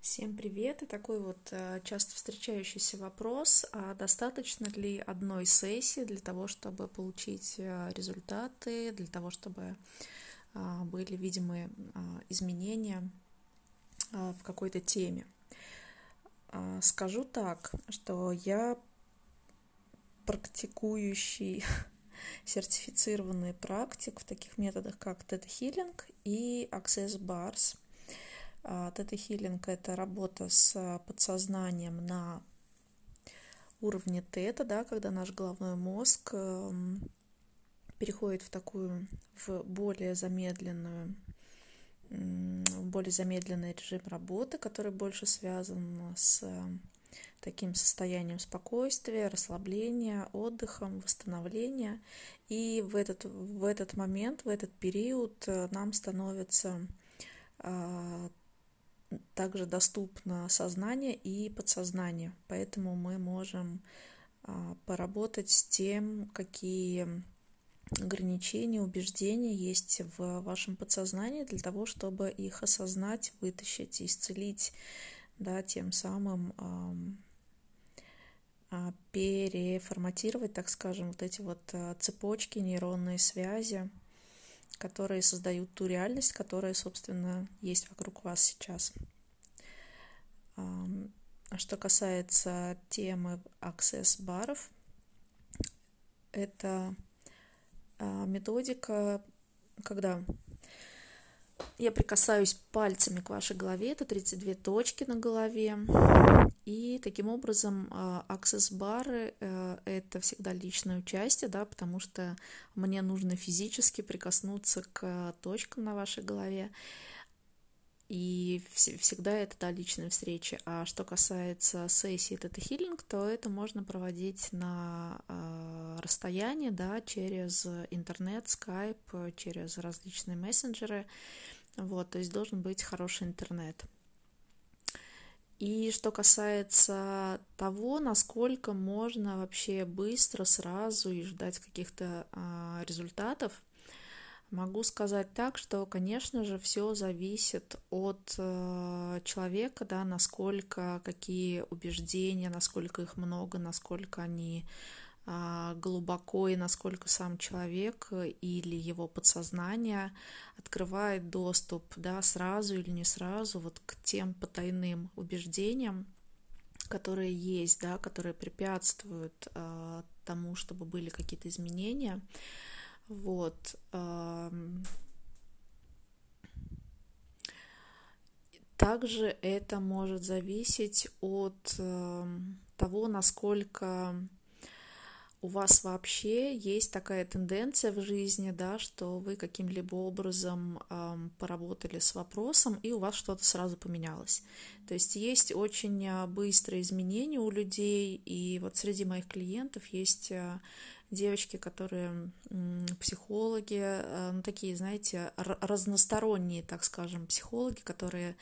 Всем привет! И такой вот э, часто встречающийся вопрос, а достаточно ли одной сессии для того, чтобы получить э, результаты, для того, чтобы а, были видимые а, изменения а, в какой-то теме? Скажу так, что я практикующий сертифицированный практик в таких методах, как тета-хиллинг и Access Bars – тета-хиллинг – это работа с подсознанием на уровне тета, да, когда наш головной мозг эм, переходит в такую, в более замедленную, в более замедленный режим работы, который больше связан с таким состоянием спокойствия, расслабления, отдыхом, восстановления. И в этот, в этот момент, в этот период э, нам становится а, также доступно сознание и подсознание, поэтому мы можем а, поработать с тем, какие ограничения, убеждения есть в вашем подсознании для того, чтобы их осознать, вытащить, исцелить, да, тем самым а, переформатировать, так скажем, вот эти вот а, цепочки, нейронные связи, которые создают ту реальность, которая, собственно, есть вокруг вас сейчас. Что касается темы access-баров, это а, методика, когда я прикасаюсь пальцами к вашей голове, это 32 точки на голове, и таким образом аксесс-бары э, — это всегда личное участие, да, потому что мне нужно физически прикоснуться к точкам на вашей голове, и всегда это да, личные встречи. А что касается сессии Тета Хиллинг, то это можно проводить на э, расстоянии, да, через интернет, скайп, через различные мессенджеры. Вот, то есть должен быть хороший интернет. И что касается того, насколько можно вообще быстро, сразу и ждать каких-то э, результатов, Могу сказать так, что, конечно же, все зависит от э, человека, да, насколько, какие убеждения, насколько их много, насколько они э, глубоко и насколько сам человек или его подсознание открывает доступ, да, сразу или не сразу, вот к тем потайным убеждениям, которые есть, да, которые препятствуют э, тому, чтобы были какие-то изменения. Вот. Также это может зависеть от того, насколько у вас вообще есть такая тенденция в жизни, да, что вы каким-либо образом эм, поработали с вопросом, и у вас что-то сразу поменялось. То есть есть очень а, быстрые изменения у людей, и вот среди моих клиентов есть а, девочки, которые психологи, э, ну, такие, знаете, разносторонние, так скажем, психологи, которые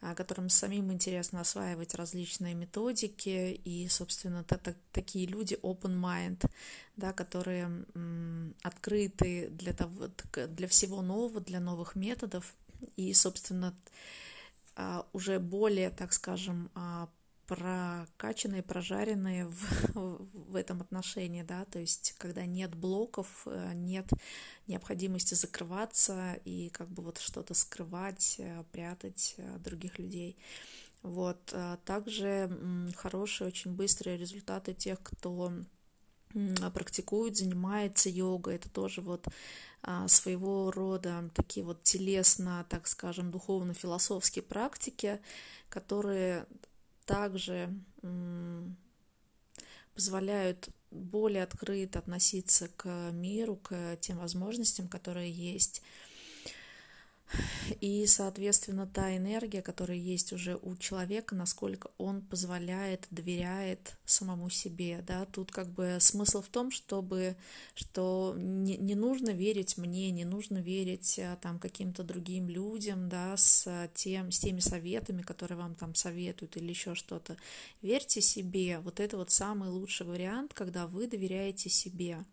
а, которым самим интересно осваивать различные методики, и, собственно, такие люди open mind, да, которые открыты для, того, для всего нового, для новых методов, и, собственно, а, уже более, так скажем, а, прокачанные, прожаренные в, в этом отношении, да, то есть когда нет блоков, э, нет необходимости закрываться и как бы вот что-то скрывать, э, прятать э, других людей. Вот. Также хорошие, очень быстрые результаты тех, кто практикует, занимается йогой. Это тоже вот а, своего рода такие вот телесно, так скажем, духовно-философские практики, которые также позволяют более открыто относиться к миру, к тем возможностям, которые есть и, соответственно, та энергия, которая есть уже у человека, насколько он позволяет, доверяет самому себе, да, тут как бы смысл в том, чтобы, что не, не нужно верить мне, не нужно верить а, там каким-то другим людям, да, с, тем, с теми советами, которые вам там советуют или еще что-то. Верьте себе, вот это вот самый лучший вариант, когда вы доверяете себе.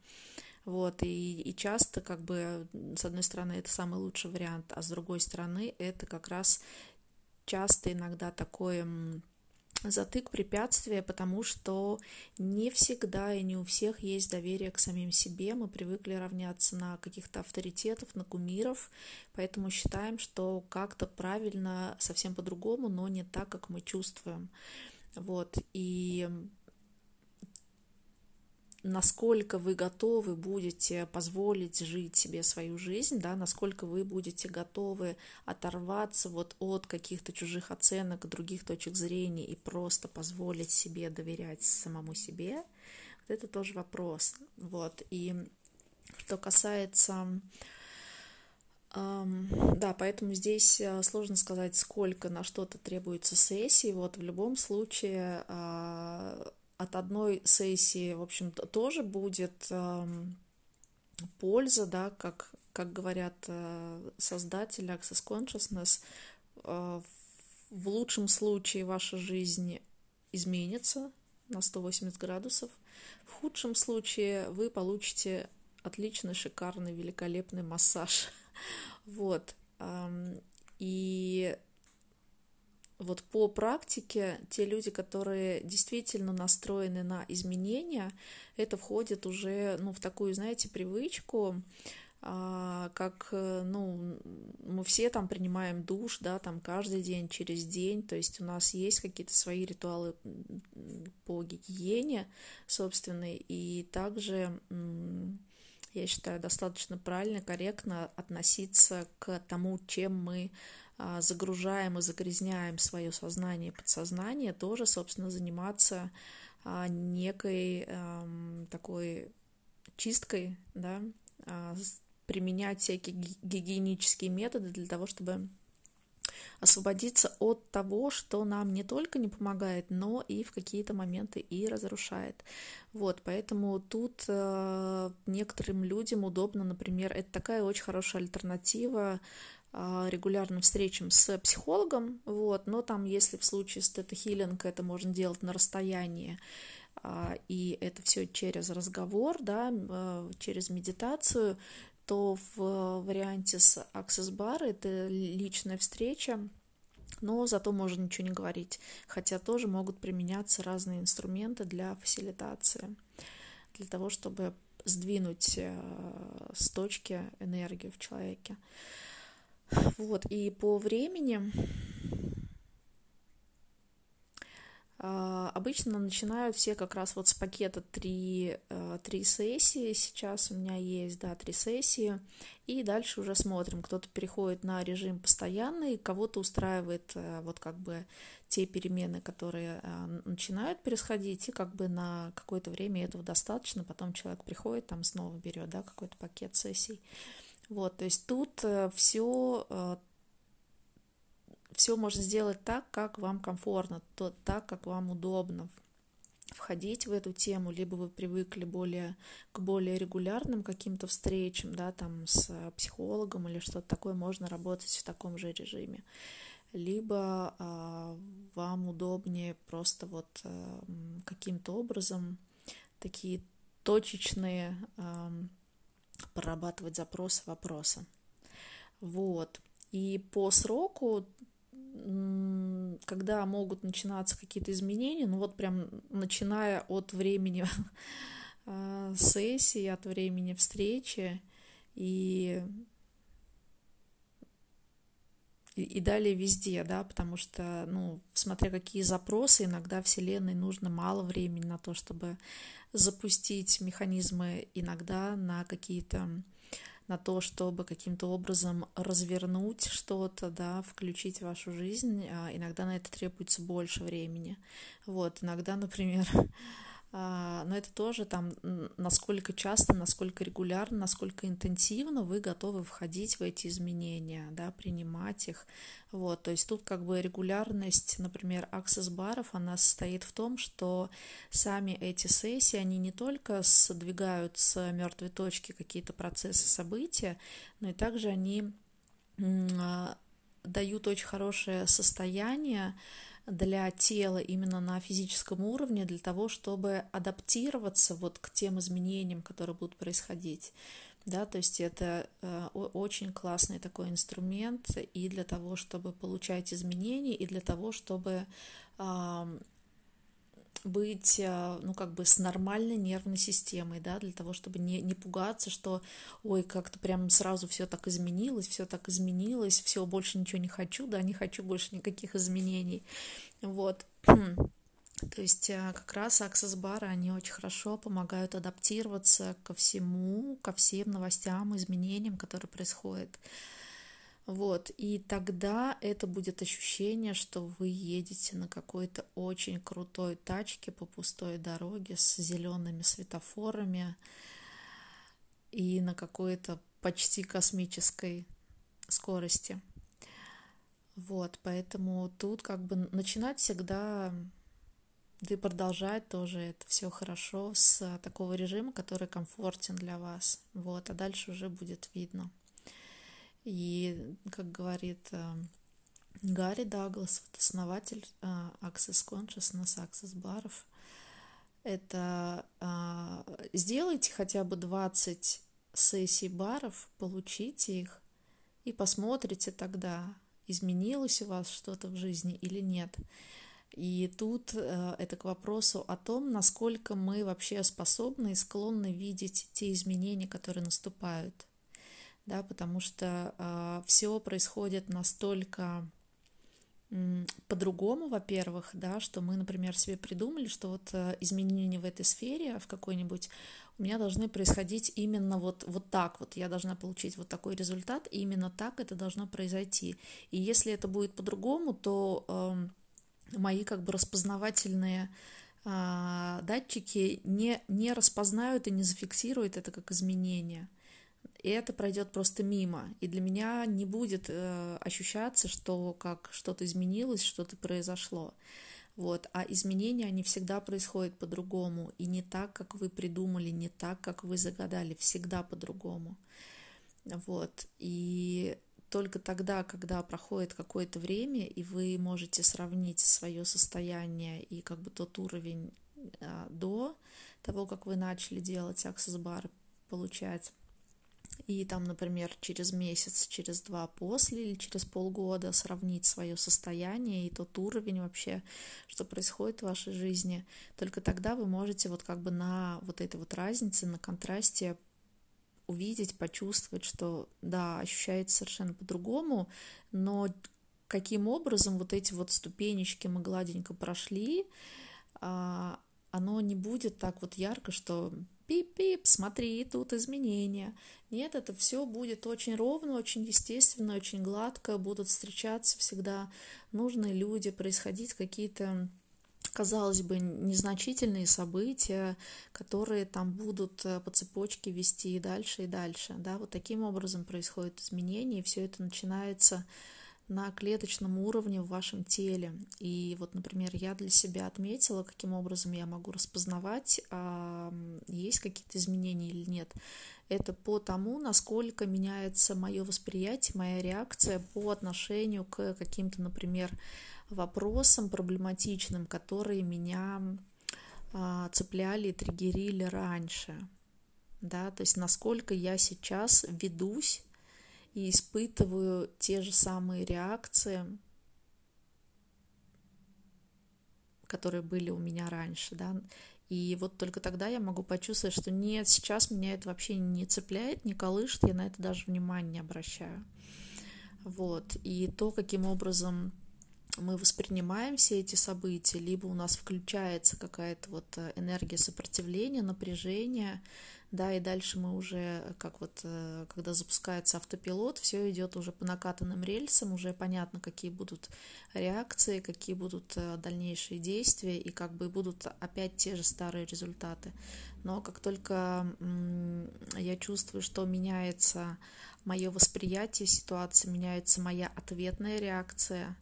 Вот, и, и часто, как бы, с одной стороны, это самый лучший вариант, а с другой стороны, это как раз часто иногда такое затык, препятствие, потому что не всегда и не у всех есть доверие к самим себе. Мы привыкли равняться на каких-то авторитетов, на кумиров, поэтому считаем, что как-то правильно совсем по-другому, но не так, как мы чувствуем. Вот, и насколько вы готовы будете позволить жить себе свою жизнь, да, насколько вы будете готовы оторваться вот от каких-то чужих оценок, других точек зрения и просто позволить себе доверять самому себе, вот это тоже вопрос. Вот, и что касается да, поэтому здесь э, сложно сказать, сколько на что-то требуется сессии. Вот в любом случае а, от одной сессии, в общем-то, тоже будет эм, польза, да, как, как говорят э, создатели Access Consciousness, э, в лучшем случае ваша жизнь изменится на 180 градусов, в худшем случае вы получите отличный, шикарный, великолепный массаж. Вот. И вот по практике те люди, которые действительно настроены на изменения, это входит уже ну, в такую, знаете, привычку, а, как, ну, мы все там принимаем душ, да, там каждый день, через день, то есть у нас есть какие-то свои ритуалы по гигиене собственной, и также я считаю, достаточно правильно, корректно относиться к тому, чем мы загружаем и загрязняем свое сознание и подсознание, тоже, собственно, заниматься а, некой такой чисткой, да, а, применять всякие гигиенические методы для того, чтобы освободиться от того, что нам не только не помогает, но и в какие-то моменты и разрушает. Вот, поэтому тут э, некоторым людям удобно, например, это такая очень хорошая альтернатива а, регулярным встречам с психологом, вот, но там, если в случае с тета-хиллинг это можно делать на расстоянии, а, и это все через разговор, да, а, через медитацию, то в варианте с Access Bar это личная встреча, но зато можно ничего не говорить, хотя тоже могут применяться разные инструменты для фасилитации, для того, чтобы сдвинуть с точки энергию в человеке. Вот, и по времени а, Обычно начинают все как раз вот с пакета три, э, три сессии. Сейчас у меня есть, да, три сессии. И дальше уже смотрим. Кто-то переходит на режим постоянный, кого-то устраивает э, вот как бы те перемены, которые э, начинают происходить, и как бы на какое-то время этого достаточно. Потом человек приходит, там снова берет, да, какой-то пакет сессий. Вот, то есть тут все, э, все э, можно сделать так, как вам комфортно, то, так, как вам удобно входить в эту тему, либо вы привыкли более, к более регулярным каким-то встречам, да, там с психологом или что-то такое, можно работать в таком же режиме. Либо э, вам удобнее просто вот э, каким-то образом такие точечные э, прорабатывать запросы, вопросы. Вот. И по сроку, когда могут начинаться какие-то изменения, ну вот прям начиная от времени а, сессии, от времени встречи и и, далее везде, да, потому что, ну, смотря какие запросы, иногда Вселенной нужно мало времени на то, чтобы запустить механизмы, иногда на какие-то на то, чтобы каким-то образом развернуть что-то, да, включить в вашу жизнь, а иногда на это требуется больше времени. Вот, иногда, например, но это тоже там, насколько часто, насколько регулярно, насколько интенсивно вы готовы входить в эти изменения, да, принимать их. Вот, то есть тут как бы регулярность, например, аксесс-баров, она состоит в том, что сами эти сессии, они не только сдвигают с мертвой точки какие-то процессы, события, но и также они а, дают очень хорошее состояние, для тела именно на физическом уровне, для того, чтобы адаптироваться вот к тем изменениям, которые будут происходить. да, то есть это э, очень классный такой инструмент и для того, чтобы получать изменения, и для того, чтобы быть, э, ну, как бы с нормальной нервной системой, да, для того, чтобы не, не пугаться, что, ой, как-то прям сразу все так изменилось, все так изменилось, все, больше ничего не хочу, да, не хочу больше никаких изменений, вот. То есть э, как раз аксесс-бары, они очень хорошо помогают адаптироваться ко всему, ко всем новостям, изменениям, которые происходят. Вот, и тогда это будет ощущение, что вы едете на какой-то очень крутой тачке по пустой дороге с зелеными светофорами и на какой-то почти космической скорости. Вот, поэтому тут как бы начинать всегда да и продолжать тоже это все хорошо с такого режима, который комфортен для вас. Вот, а дальше уже будет видно. И, как говорит э, Гарри Даглас, вот основатель э, Access Consciousness, Access баров, это э, сделайте хотя бы 20 сессий баров, получите их и посмотрите тогда, изменилось у вас что-то в жизни или нет. И тут э, это к вопросу о том, насколько мы вообще способны и склонны видеть те изменения, которые наступают. Да, потому что э, все происходит настолько э, по-другому, во-первых, да, что мы, например, себе придумали, что вот э, изменения в этой сфере, в какой-нибудь, у меня должны происходить именно вот, вот так вот. Я должна получить вот такой результат, и именно так это должно произойти. И если это будет по-другому, то... Э, мои как бы распознавательные а, датчики не, не распознают и не зафиксируют это как изменение. И это пройдет просто мимо. И для меня не будет э, ощущаться, что как что-то изменилось, что-то произошло. Вот. А изменения, они всегда происходят по-другому. И не так, как вы придумали, не так, как вы загадали. Всегда по-другому. Вот. И только тогда, когда проходит какое-то время, и вы можете сравнить свое состояние и как бы тот уровень а, до того, как вы начали делать Bar, получать, и там, например, через месяц, через два после или через полгода сравнить свое состояние и тот уровень вообще, что происходит в вашей жизни, только тогда вы можете вот как бы на вот этой вот разнице, на контрасте увидеть, почувствовать, что да, ощущается совершенно по-другому, но каким образом вот эти вот ступенечки мы гладенько прошли, а, оно не будет так вот ярко, что пип-пип, смотри, тут изменения. Нет, это все будет очень ровно, очень естественно, очень гладко, будут встречаться всегда нужные люди, происходить какие-то казалось бы, незначительные события, которые там будут э, по цепочке вести и дальше, и дальше. Да? Вот таким образом происходит изменение, и все это начинается на клеточном уровне в вашем теле. И вот, например, я для себя отметила, каким образом я могу распознавать, есть какие-то изменения или нет. Это по тому, насколько меняется мое восприятие, моя реакция по отношению к каким-то, например, вопросам проблематичным, которые меня а, цепляли и триггерили раньше. Да, то есть насколько я сейчас ведусь и испытываю те же самые реакции, которые были у меня раньше, да, и вот только тогда я могу почувствовать, что нет, сейчас меня это вообще не цепляет, не колышет, я на это даже внимания не обращаю. Вот. И то, каким образом мы воспринимаем все эти события, либо у нас включается какая-то вот э, энергия сопротивления, напряжения, да, и дальше мы уже, как вот, э, когда запускается автопилот, все идет уже по накатанным рельсам, уже понятно, какие будут реакции, какие будут э, дальнейшие действия, и как бы будут опять те же старые результаты. Но как только я чувствую, что меняется мое восприятие ситуации, меняется моя ответная реакция,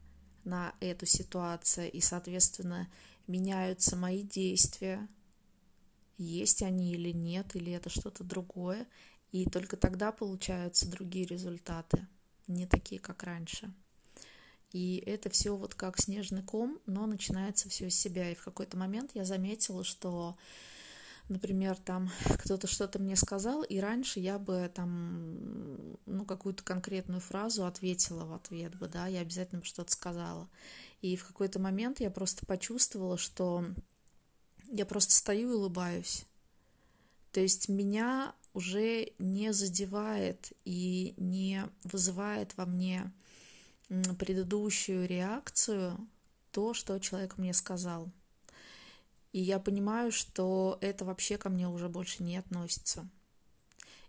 на эту ситуацию, и, соответственно, меняются мои действия, есть они или нет, или это что-то другое, и только тогда получаются другие результаты, не такие, как раньше. И это все вот как снежный ком, но начинается все с себя. И в какой-то момент я заметила, что например, там кто-то что-то мне сказал, и раньше я бы там, ну, какую-то конкретную фразу ответила в ответ бы, да, я обязательно бы что-то сказала. И в какой-то момент я просто почувствовала, что я просто стою и улыбаюсь. То есть меня уже не задевает и не вызывает во мне предыдущую реакцию то, что человек мне сказал. И я понимаю, что это вообще ко мне уже больше не относится.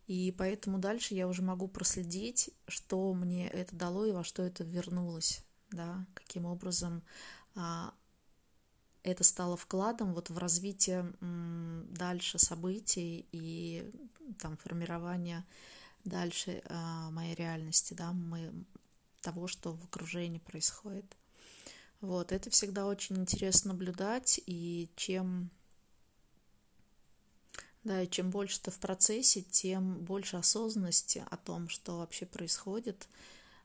И поэтому дальше я уже могу проследить, что мне это дало и во что это вернулось, да, каким образом а, это стало вкладом вот в развитие дальше событий и там формирование дальше а, моей реальности, да, мы, того, что в окружении происходит. Вот, это всегда очень интересно наблюдать, и чем, да, и чем больше ты в процессе, тем больше осознанности о том, что вообще происходит,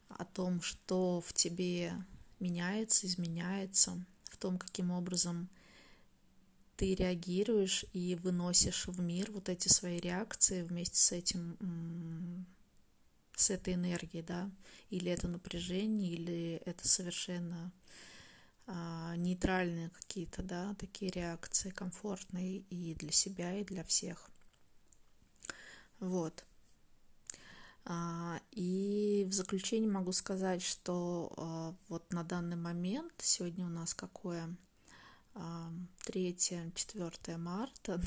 о том, что в тебе меняется, изменяется, том, каким образом ты реагируешь и выносишь в мир вот эти свои реакции вместе с этим, с этой энергией, да, или это напряжение, или это совершенно а, нейтральные какие-то, да, такие реакции, комфортные и для себя, и для всех. Вот. А, и в заключение могу сказать, что а, вот на данный момент, сегодня у нас какое? 3-4 марта,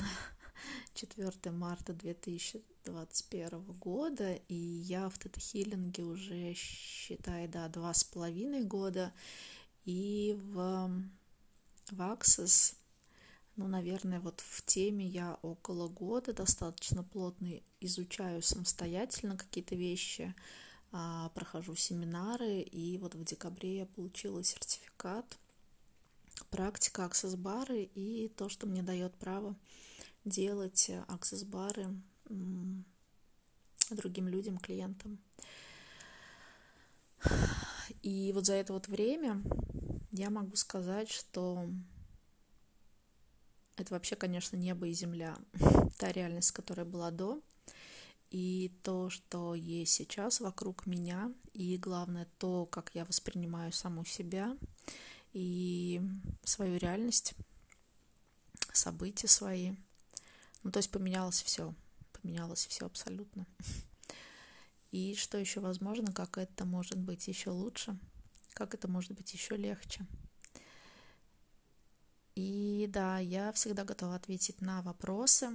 4 марта 2021 года, и я в тета-хиллинге уже, считай, да, два с половиной года, и в, в Access, ну, наверное, вот в теме я около года достаточно плотно изучаю самостоятельно какие-то вещи, а, прохожу семинары, и вот в декабре я получила сертификат практика аксесс-бары и то, что мне дает право делать аксесс-бары другим людям, клиентам. И вот за это вот время я могу сказать, что это вообще, конечно, небо и земля. Та реальность, которая была до, и то, что есть сейчас вокруг меня, и главное то, как я воспринимаю саму себя и свою реальность, события свои. Ну, то есть поменялось все, поменялось все абсолютно. И что еще возможно, как это может быть еще лучше, как это может быть еще легче. И да, я всегда готова ответить на вопросы.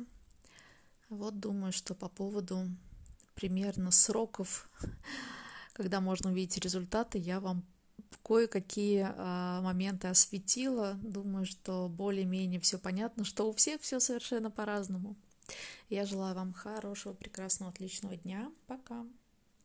Вот думаю, что по поводу примерно сроков, когда можно увидеть результаты, я вам кое-какие а, моменты осветила. Думаю, что более-менее все понятно, что у всех все совершенно по-разному. Я желаю вам хорошего, прекрасного, отличного дня. Пока.